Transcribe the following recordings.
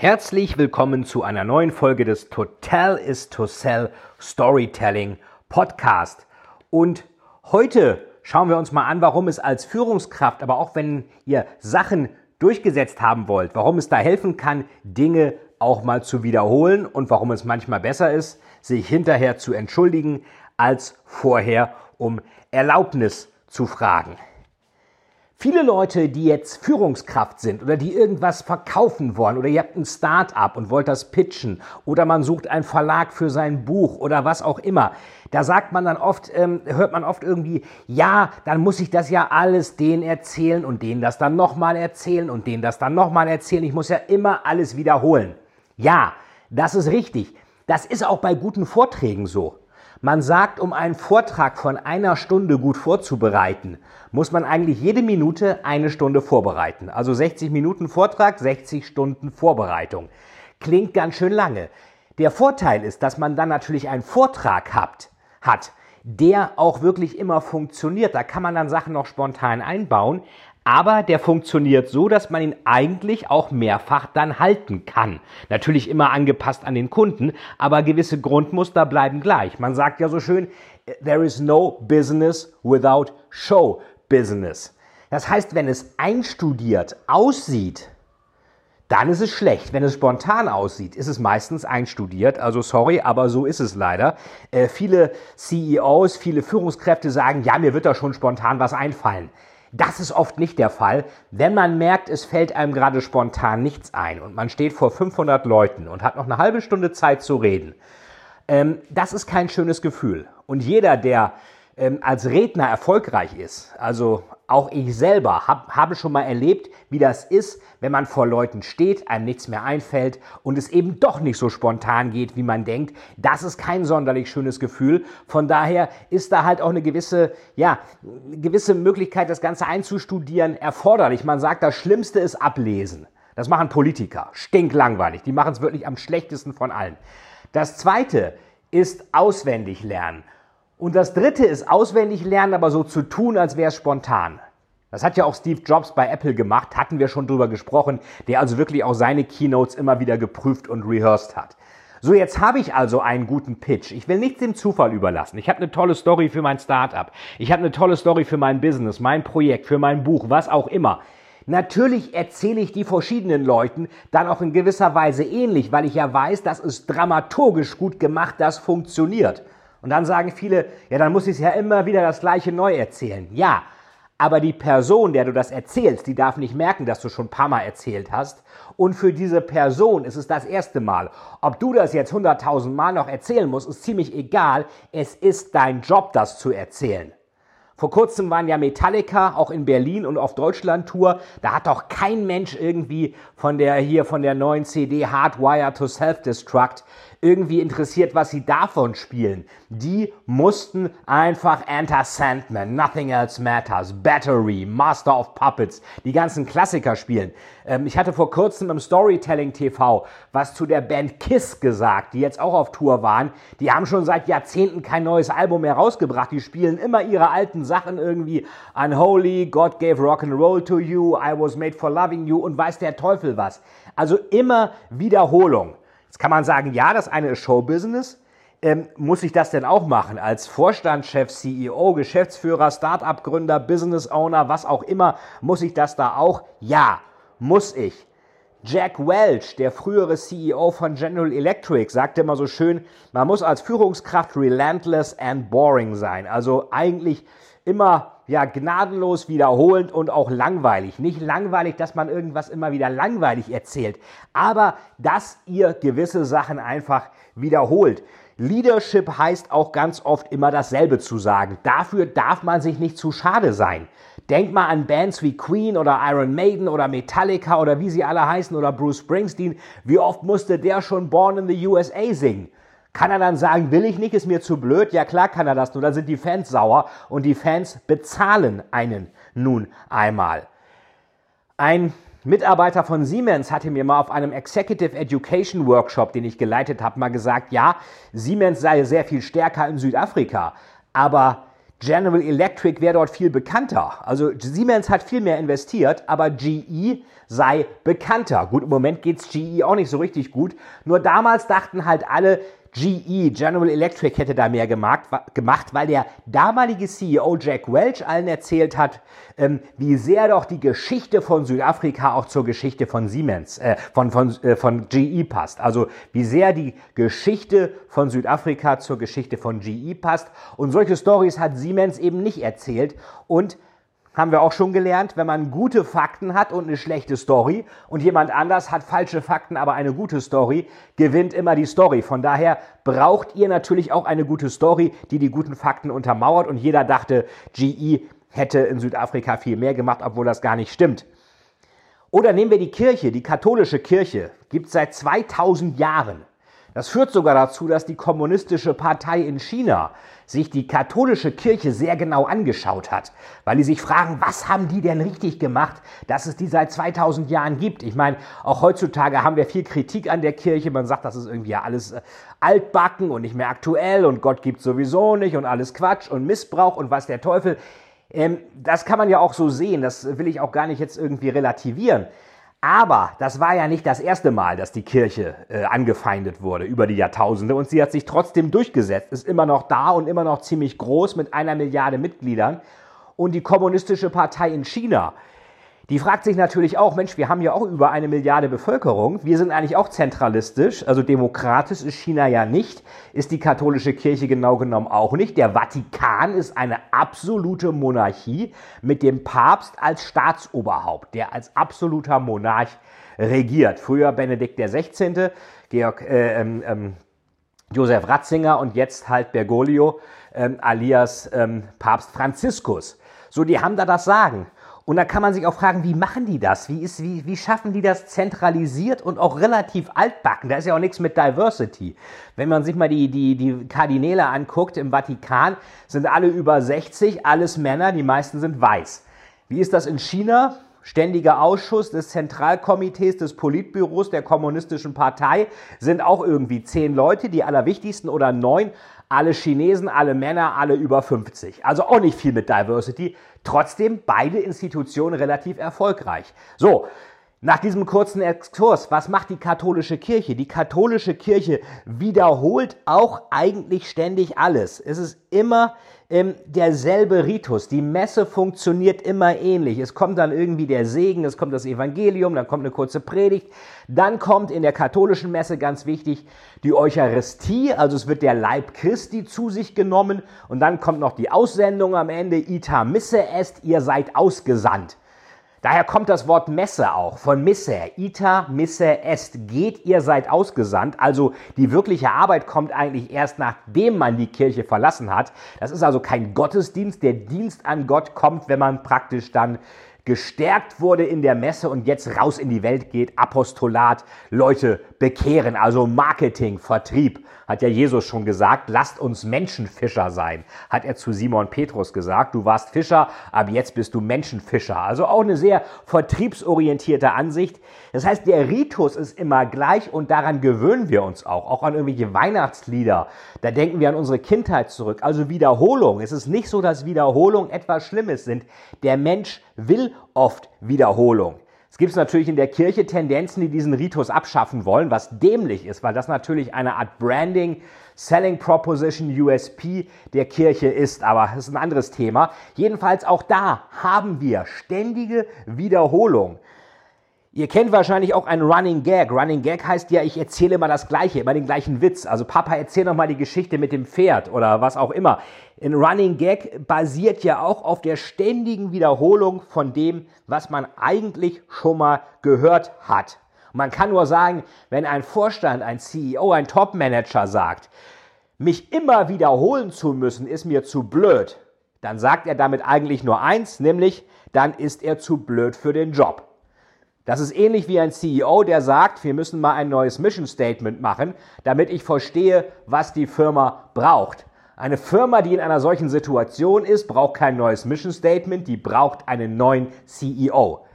Herzlich willkommen zu einer neuen Folge des Total is to Sell Storytelling Podcast. Und heute schauen wir uns mal an, warum es als Führungskraft, aber auch wenn ihr Sachen durchgesetzt haben wollt, warum es da helfen kann, Dinge auch mal zu wiederholen und warum es manchmal besser ist, sich hinterher zu entschuldigen, als vorher um Erlaubnis zu fragen. Viele Leute, die jetzt Führungskraft sind oder die irgendwas verkaufen wollen oder ihr habt ein Start-up und wollt das pitchen oder man sucht einen Verlag für sein Buch oder was auch immer, da sagt man dann oft, ähm, hört man oft irgendwie, ja, dann muss ich das ja alles denen erzählen und denen das dann nochmal erzählen und denen das dann nochmal erzählen. Ich muss ja immer alles wiederholen. Ja, das ist richtig. Das ist auch bei guten Vorträgen so. Man sagt, um einen Vortrag von einer Stunde gut vorzubereiten, muss man eigentlich jede Minute eine Stunde vorbereiten. Also 60 Minuten Vortrag, 60 Stunden Vorbereitung. Klingt ganz schön lange. Der Vorteil ist, dass man dann natürlich einen Vortrag hat, hat, der auch wirklich immer funktioniert. Da kann man dann Sachen noch spontan einbauen, aber der funktioniert so, dass man ihn eigentlich auch mehrfach dann halten kann. Natürlich immer angepasst an den Kunden, aber gewisse Grundmuster bleiben gleich. Man sagt ja so schön, there is no business without show business. Das heißt, wenn es einstudiert aussieht, dann ist es schlecht. Wenn es spontan aussieht, ist es meistens einstudiert. Also sorry, aber so ist es leider. Äh, viele CEOs, viele Führungskräfte sagen, ja, mir wird da schon spontan was einfallen. Das ist oft nicht der Fall, wenn man merkt, es fällt einem gerade spontan nichts ein und man steht vor 500 Leuten und hat noch eine halbe Stunde Zeit zu reden. Ähm, das ist kein schönes Gefühl. Und jeder, der ähm, als Redner erfolgreich ist, also auch ich selber hab, habe schon mal erlebt, wie das ist, wenn man vor Leuten steht, einem nichts mehr einfällt und es eben doch nicht so spontan geht, wie man denkt. Das ist kein sonderlich schönes Gefühl. Von daher ist da halt auch eine gewisse, ja, gewisse Möglichkeit, das Ganze einzustudieren, erforderlich. Man sagt, das Schlimmste ist ablesen. Das machen Politiker. Stinklangweilig. Die machen es wirklich am schlechtesten von allen. Das zweite ist auswendig lernen. Und das dritte ist auswendig lernen, aber so zu tun, als wäre es spontan. Das hat ja auch Steve Jobs bei Apple gemacht, hatten wir schon drüber gesprochen, der also wirklich auch seine Keynotes immer wieder geprüft und rehearsed hat. So, jetzt habe ich also einen guten Pitch. Ich will nichts dem Zufall überlassen. Ich habe eine tolle Story für mein Startup. Ich habe eine tolle Story für mein Business, mein Projekt, für mein Buch, was auch immer. Natürlich erzähle ich die verschiedenen Leuten dann auch in gewisser Weise ähnlich, weil ich ja weiß, das ist dramaturgisch gut gemacht, das funktioniert. Und dann sagen viele, ja, dann muss ich es ja immer wieder das gleiche neu erzählen. Ja, aber die Person, der du das erzählst, die darf nicht merken, dass du schon ein paar Mal erzählt hast. Und für diese Person ist es das erste Mal. Ob du das jetzt hunderttausend Mal noch erzählen musst, ist ziemlich egal. Es ist dein Job, das zu erzählen. Vor kurzem waren ja Metallica auch in Berlin und auf Deutschland-Tour. Da hat doch kein Mensch irgendwie von der hier von der neuen CD Hardwire to Self-Destruct irgendwie interessiert, was sie davon spielen. Die mussten einfach Enter Sandman, Nothing Else Matters, Battery, Master of Puppets, die ganzen Klassiker spielen. Ähm, ich hatte vor kurzem im Storytelling TV was zu der Band Kiss gesagt, die jetzt auch auf Tour waren. Die haben schon seit Jahrzehnten kein neues Album mehr rausgebracht. Die spielen immer ihre alten Sachen irgendwie. Unholy, God gave rock and roll to you, I was made for loving you und weiß der Teufel was. Also immer Wiederholung. Kann man sagen, ja, das eine ist Showbusiness. Ähm, muss ich das denn auch machen als Vorstandschef, CEO, Geschäftsführer, Startup-Gründer, Business Owner, was auch immer? Muss ich das da auch? Ja, muss ich. Jack Welch, der frühere CEO von General Electric, sagte immer so schön, man muss als Führungskraft relentless and boring sein. Also eigentlich immer ja gnadenlos wiederholend und auch langweilig. Nicht langweilig, dass man irgendwas immer wieder langweilig erzählt, aber dass ihr gewisse Sachen einfach wiederholt. Leadership heißt auch ganz oft immer dasselbe zu sagen. Dafür darf man sich nicht zu schade sein. Denk mal an Bands wie Queen oder Iron Maiden oder Metallica oder wie sie alle heißen oder Bruce Springsteen. Wie oft musste der schon Born in the USA singen? Kann er dann sagen, will ich nicht, ist mir zu blöd? Ja klar kann er das, nur dann sind die Fans sauer und die Fans bezahlen einen nun einmal. Ein Mitarbeiter von Siemens hatte mir mal auf einem Executive Education Workshop, den ich geleitet habe, mal gesagt, ja, Siemens sei sehr viel stärker in Südafrika, aber General Electric wäre dort viel bekannter. Also Siemens hat viel mehr investiert, aber GE sei bekannter. Gut, im Moment geht's GE auch nicht so richtig gut. Nur damals dachten halt alle, GE, General Electric, hätte da mehr gemacht, weil der damalige CEO Jack Welch allen erzählt hat, ähm, wie sehr doch die Geschichte von Südafrika auch zur Geschichte von Siemens, äh, von, von, äh, von GE passt. Also wie sehr die Geschichte von Südafrika zur Geschichte von GE passt. Und solche Stories hat Siemens eben nicht erzählt. Und haben wir auch schon gelernt, wenn man gute Fakten hat und eine schlechte Story und jemand anders hat falsche Fakten, aber eine gute Story, gewinnt immer die Story. Von daher braucht ihr natürlich auch eine gute Story, die die guten Fakten untermauert und jeder dachte, GE hätte in Südafrika viel mehr gemacht, obwohl das gar nicht stimmt. Oder nehmen wir die Kirche, die katholische Kirche, gibt es seit 2000 Jahren. Das führt sogar dazu, dass die kommunistische Partei in China sich die katholische Kirche sehr genau angeschaut hat, weil die sich fragen, was haben die denn richtig gemacht, dass es die seit 2000 Jahren gibt. Ich meine, auch heutzutage haben wir viel Kritik an der Kirche. Man sagt, das ist irgendwie alles äh, altbacken und nicht mehr aktuell und Gott gibt sowieso nicht und alles Quatsch und Missbrauch und was der Teufel. Ähm, das kann man ja auch so sehen. Das will ich auch gar nicht jetzt irgendwie relativieren. Aber das war ja nicht das erste Mal, dass die Kirche äh, angefeindet wurde über die Jahrtausende und sie hat sich trotzdem durchgesetzt, ist immer noch da und immer noch ziemlich groß mit einer Milliarde Mitgliedern. Und die Kommunistische Partei in China die fragt sich natürlich auch, Mensch, wir haben ja auch über eine Milliarde Bevölkerung. Wir sind eigentlich auch zentralistisch, also demokratisch ist China ja nicht, ist die katholische Kirche genau genommen auch nicht. Der Vatikan ist eine absolute Monarchie mit dem Papst als Staatsoberhaupt, der als absoluter Monarch regiert. Früher Benedikt XVI., Georg, äh, ähm, ähm, Josef Ratzinger und jetzt halt Bergoglio ähm, alias ähm, Papst Franziskus. So, die haben da das Sagen. Und da kann man sich auch fragen, wie machen die das? Wie, ist, wie, wie schaffen die das zentralisiert und auch relativ altbacken? Da ist ja auch nichts mit Diversity. Wenn man sich mal die, die, die Kardinäle anguckt im Vatikan, sind alle über 60, alles Männer, die meisten sind weiß. Wie ist das in China? Ständiger Ausschuss des Zentralkomitees des Politbüros der Kommunistischen Partei sind auch irgendwie zehn Leute, die allerwichtigsten oder neun, alle Chinesen, alle Männer, alle über 50. Also auch nicht viel mit Diversity. Trotzdem beide Institutionen relativ erfolgreich. So, nach diesem kurzen Exkurs, was macht die katholische Kirche? Die katholische Kirche wiederholt auch eigentlich ständig alles. Es ist immer ähm, derselbe Ritus. Die Messe funktioniert immer ähnlich. Es kommt dann irgendwie der Segen, es kommt das Evangelium, dann kommt eine kurze Predigt. Dann kommt in der katholischen Messe ganz wichtig die Eucharistie, also es wird der Leib Christi zu sich genommen und dann kommt noch die Aussendung am Ende, ita misse est, ihr seid ausgesandt. Daher kommt das Wort Messe auch von Misser. Ita misse est. Geht, ihr seid ausgesandt. Also die wirkliche Arbeit kommt eigentlich erst nachdem man die Kirche verlassen hat. Das ist also kein Gottesdienst. Der Dienst an Gott kommt, wenn man praktisch dann gestärkt wurde in der Messe und jetzt raus in die Welt geht, Apostolat, Leute bekehren, also Marketing, Vertrieb, hat ja Jesus schon gesagt, lasst uns Menschenfischer sein, hat er zu Simon Petrus gesagt, du warst Fischer, aber jetzt bist du Menschenfischer. Also auch eine sehr vertriebsorientierte Ansicht. Das heißt, der Ritus ist immer gleich und daran gewöhnen wir uns auch, auch an irgendwelche Weihnachtslieder. Da denken wir an unsere Kindheit zurück. Also Wiederholung. Es ist nicht so, dass Wiederholung etwas Schlimmes sind. Der Mensch will oft Wiederholung. Es gibt natürlich in der Kirche Tendenzen, die diesen Ritus abschaffen wollen, was dämlich ist, weil das natürlich eine Art Branding, Selling Proposition, USP der Kirche ist. Aber das ist ein anderes Thema. Jedenfalls auch da haben wir ständige Wiederholung. Ihr kennt wahrscheinlich auch einen Running Gag. Running Gag heißt ja, ich erzähle immer das Gleiche, immer den gleichen Witz. Also Papa, erzähl noch mal die Geschichte mit dem Pferd oder was auch immer. Ein Running Gag basiert ja auch auf der ständigen Wiederholung von dem, was man eigentlich schon mal gehört hat. Man kann nur sagen, wenn ein Vorstand, ein CEO, ein Topmanager sagt, mich immer wiederholen zu müssen, ist mir zu blöd, dann sagt er damit eigentlich nur eins, nämlich dann ist er zu blöd für den Job. Das ist ähnlich wie ein CEO, der sagt, wir müssen mal ein neues Mission Statement machen, damit ich verstehe, was die Firma braucht. Eine Firma, die in einer solchen Situation ist, braucht kein neues Mission Statement, die braucht einen neuen CEO.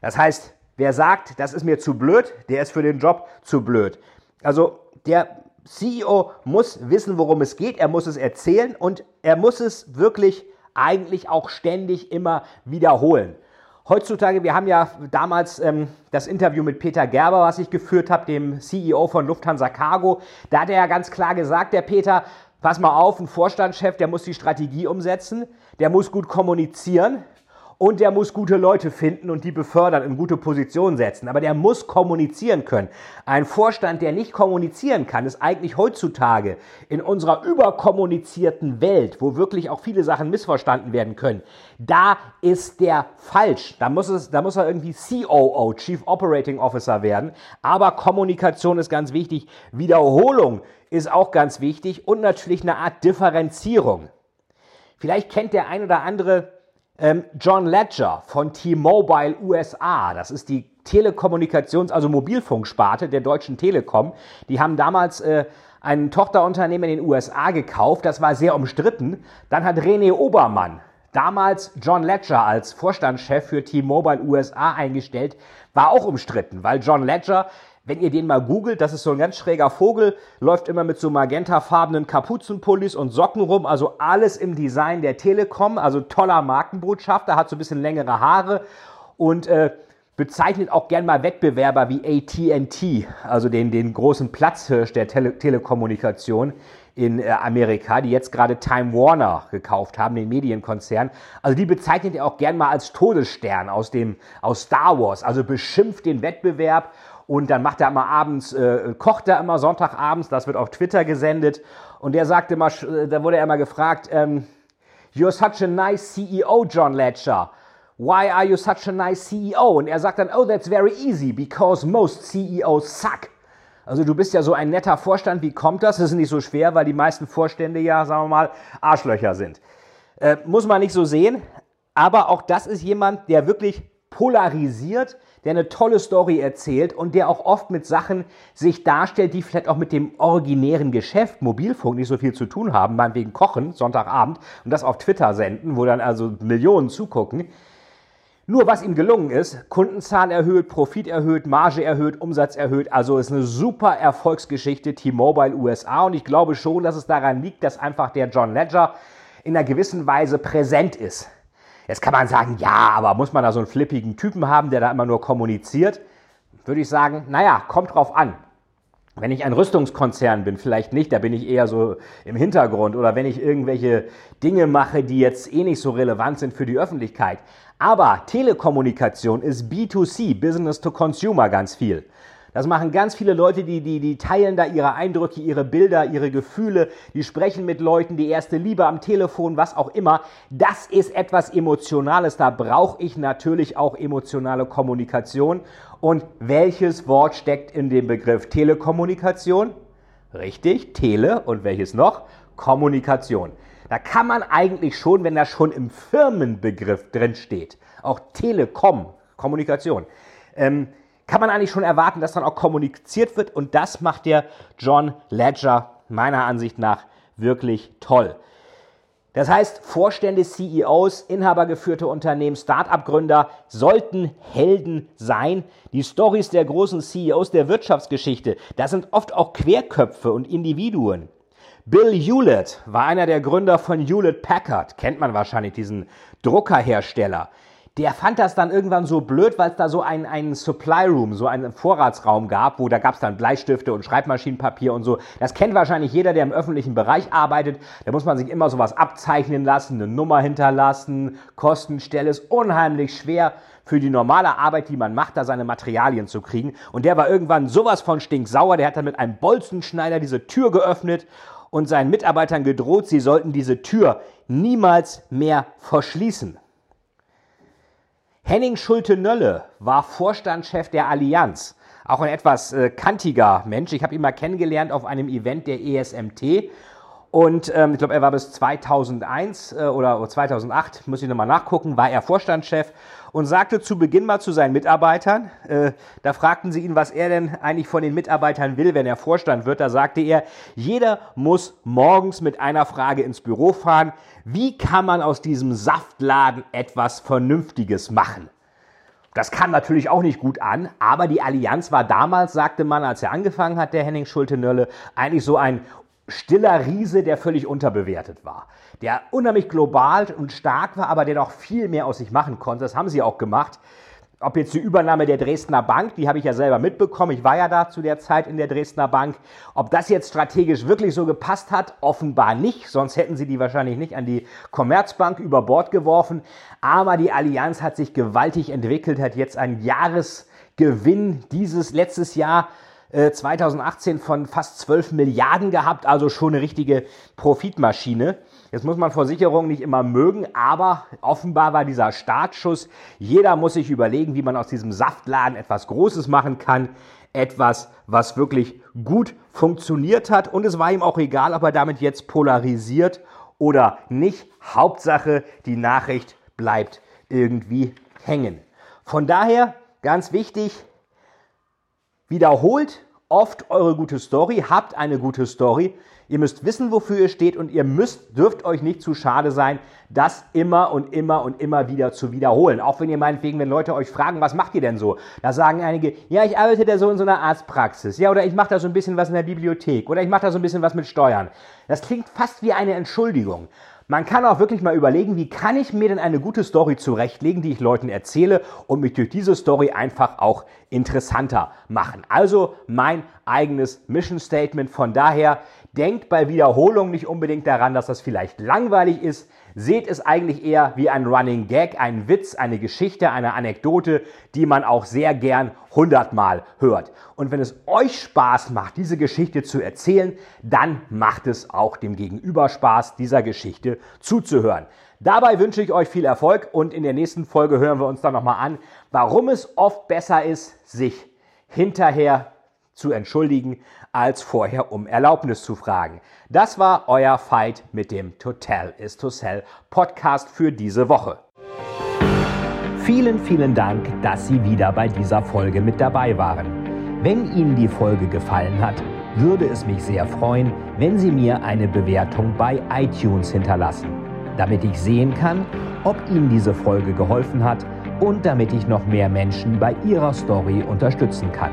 Das heißt, wer sagt, das ist mir zu blöd, der ist für den Job zu blöd. Also der CEO muss wissen, worum es geht, er muss es erzählen und er muss es wirklich eigentlich auch ständig immer wiederholen. Heutzutage, wir haben ja damals ähm, das Interview mit Peter Gerber, was ich geführt habe, dem CEO von Lufthansa Cargo. Da hat er ja ganz klar gesagt, der Peter, pass mal auf, ein Vorstandschef, der muss die Strategie umsetzen, der muss gut kommunizieren, und der muss gute Leute finden und die befördern, in gute Positionen setzen. Aber der muss kommunizieren können. Ein Vorstand, der nicht kommunizieren kann, ist eigentlich heutzutage in unserer überkommunizierten Welt, wo wirklich auch viele Sachen missverstanden werden können, da ist der falsch. Da muss, es, da muss er irgendwie COO, Chief Operating Officer werden. Aber Kommunikation ist ganz wichtig. Wiederholung ist auch ganz wichtig und natürlich eine Art Differenzierung. Vielleicht kennt der ein oder andere ähm, John Ledger von T-Mobile USA, das ist die Telekommunikations-, also Mobilfunksparte der Deutschen Telekom. Die haben damals äh, ein Tochterunternehmen in den USA gekauft, das war sehr umstritten. Dann hat René Obermann damals John Ledger als Vorstandschef für T-Mobile USA eingestellt, war auch umstritten, weil John Ledger wenn ihr den mal googelt, das ist so ein ganz schräger Vogel, läuft immer mit so magentafarbenen Kapuzenpullis und Socken rum, also alles im Design der Telekom, also toller Markenbotschafter, hat so ein bisschen längere Haare und äh, bezeichnet auch gern mal Wettbewerber wie AT&T, also den, den großen Platzhirsch der Tele Telekommunikation in äh, Amerika, die jetzt gerade Time Warner gekauft haben, den Medienkonzern. Also die bezeichnet er auch gern mal als Todesstern aus dem aus Star Wars, also beschimpft den Wettbewerb und dann macht er immer abends, äh, kocht er immer Sonntagabends, das wird auf Twitter gesendet. Und der sagte immer, äh, da wurde er immer gefragt, ähm, You're such a nice CEO, John Ledger. Why are you such a nice CEO? Und er sagt dann, oh, that's very easy, because most CEOs suck. Also du bist ja so ein netter Vorstand, wie kommt das? Das ist nicht so schwer, weil die meisten Vorstände ja, sagen wir mal, Arschlöcher sind. Äh, muss man nicht so sehen, aber auch das ist jemand, der wirklich polarisiert, der eine tolle Story erzählt und der auch oft mit Sachen sich darstellt, die vielleicht auch mit dem originären Geschäft Mobilfunk nicht so viel zu tun haben, meinetwegen kochen Sonntagabend und das auf Twitter senden, wo dann also Millionen zugucken. Nur was ihm gelungen ist, Kundenzahl erhöht, Profit erhöht, Marge erhöht, Umsatz erhöht. Also ist eine super Erfolgsgeschichte T-Mobile USA und ich glaube schon, dass es daran liegt, dass einfach der John Ledger in einer gewissen Weise präsent ist. Jetzt kann man sagen, ja, aber muss man da so einen flippigen Typen haben, der da immer nur kommuniziert? Würde ich sagen, naja, kommt drauf an. Wenn ich ein Rüstungskonzern bin, vielleicht nicht, da bin ich eher so im Hintergrund. Oder wenn ich irgendwelche Dinge mache, die jetzt eh nicht so relevant sind für die Öffentlichkeit. Aber Telekommunikation ist B2C, Business to Consumer ganz viel. Das machen ganz viele Leute, die, die, die teilen da ihre Eindrücke, ihre Bilder, ihre Gefühle, die sprechen mit Leuten, die erste Liebe am Telefon, was auch immer. Das ist etwas Emotionales. Da brauche ich natürlich auch emotionale Kommunikation. Und welches Wort steckt in dem Begriff Telekommunikation? Richtig, Tele und welches noch? Kommunikation. Da kann man eigentlich schon, wenn das schon im Firmenbegriff drin steht, auch Telekom, Kommunikation, ähm, kann man eigentlich schon erwarten, dass dann auch kommuniziert wird. Und das macht der John Ledger meiner Ansicht nach wirklich toll. Das heißt, Vorstände, CEOs, inhabergeführte Unternehmen, Start-up-Gründer sollten Helden sein. Die Stories der großen CEOs der Wirtschaftsgeschichte, das sind oft auch Querköpfe und Individuen. Bill Hewlett war einer der Gründer von Hewlett Packard, kennt man wahrscheinlich diesen Druckerhersteller der fand das dann irgendwann so blöd, weil es da so einen, einen Supply Room, so einen Vorratsraum gab, wo da gab es dann Bleistifte und Schreibmaschinenpapier und so. Das kennt wahrscheinlich jeder, der im öffentlichen Bereich arbeitet. Da muss man sich immer sowas abzeichnen lassen, eine Nummer hinterlassen, Kostenstelle ist unheimlich schwer für die normale Arbeit, die man macht, da seine Materialien zu kriegen. Und der war irgendwann sowas von stinksauer, der hat dann mit einem Bolzenschneider diese Tür geöffnet und seinen Mitarbeitern gedroht, sie sollten diese Tür niemals mehr verschließen. Henning Schulte-Nölle war Vorstandschef der Allianz. Auch ein etwas äh, kantiger Mensch. Ich habe ihn mal kennengelernt auf einem Event der ESMT. Und ähm, ich glaube, er war bis 2001 äh, oder 2008, muss ich nochmal nachgucken, war er Vorstandschef und sagte zu Beginn mal zu seinen Mitarbeitern, äh, da fragten sie ihn, was er denn eigentlich von den Mitarbeitern will, wenn er Vorstand wird. Da sagte er, jeder muss morgens mit einer Frage ins Büro fahren, wie kann man aus diesem Saftladen etwas Vernünftiges machen? Das kam natürlich auch nicht gut an, aber die Allianz war damals, sagte man, als er angefangen hat, der Henning Schulte-Nölle, eigentlich so ein stiller Riese, der völlig unterbewertet war. Der unheimlich global und stark war, aber der noch viel mehr aus sich machen konnte. Das haben sie auch gemacht. Ob jetzt die Übernahme der Dresdner Bank, die habe ich ja selber mitbekommen, ich war ja da zu der Zeit in der Dresdner Bank, ob das jetzt strategisch wirklich so gepasst hat, offenbar nicht, sonst hätten sie die wahrscheinlich nicht an die Commerzbank über Bord geworfen. Aber die Allianz hat sich gewaltig entwickelt, hat jetzt einen Jahresgewinn dieses letztes Jahr 2018 äh, von fast 12 Milliarden gehabt, also schon eine richtige Profitmaschine. Jetzt muss man Versicherungen nicht immer mögen, aber offenbar war dieser Startschuss. Jeder muss sich überlegen, wie man aus diesem Saftladen etwas Großes machen kann. Etwas, was wirklich gut funktioniert hat. Und es war ihm auch egal, ob er damit jetzt polarisiert oder nicht. Hauptsache, die Nachricht bleibt irgendwie hängen. Von daher, ganz wichtig, Wiederholt oft eure gute Story, habt eine gute Story. Ihr müsst wissen, wofür ihr steht und ihr müsst, dürft euch nicht zu schade sein, das immer und immer und immer wieder zu wiederholen. Auch wenn ihr meinetwegen, wenn Leute euch fragen, was macht ihr denn so? Da sagen einige, ja, ich arbeite da so in so einer Arztpraxis. Ja, oder ich mache da so ein bisschen was in der Bibliothek. Oder ich mache da so ein bisschen was mit Steuern. Das klingt fast wie eine Entschuldigung. Man kann auch wirklich mal überlegen, wie kann ich mir denn eine gute Story zurechtlegen, die ich Leuten erzähle und mich durch diese Story einfach auch interessanter machen. Also mein eigenes Mission Statement. Von daher denkt bei Wiederholung nicht unbedingt daran, dass das vielleicht langweilig ist. Seht es eigentlich eher wie ein Running Gag, ein Witz, eine Geschichte, eine Anekdote, die man auch sehr gern hundertmal hört. Und wenn es euch Spaß macht, diese Geschichte zu erzählen, dann macht es auch dem Gegenüber Spaß, dieser Geschichte zuzuhören. Dabei wünsche ich euch viel Erfolg und in der nächsten Folge hören wir uns dann nochmal an, warum es oft besser ist, sich hinterher zu entschuldigen, als vorher um Erlaubnis zu fragen. Das war euer Fight mit dem Total is to Sell Podcast für diese Woche. Vielen, vielen Dank, dass Sie wieder bei dieser Folge mit dabei waren. Wenn Ihnen die Folge gefallen hat, würde es mich sehr freuen, wenn Sie mir eine Bewertung bei iTunes hinterlassen, damit ich sehen kann, ob Ihnen diese Folge geholfen hat und damit ich noch mehr Menschen bei ihrer Story unterstützen kann.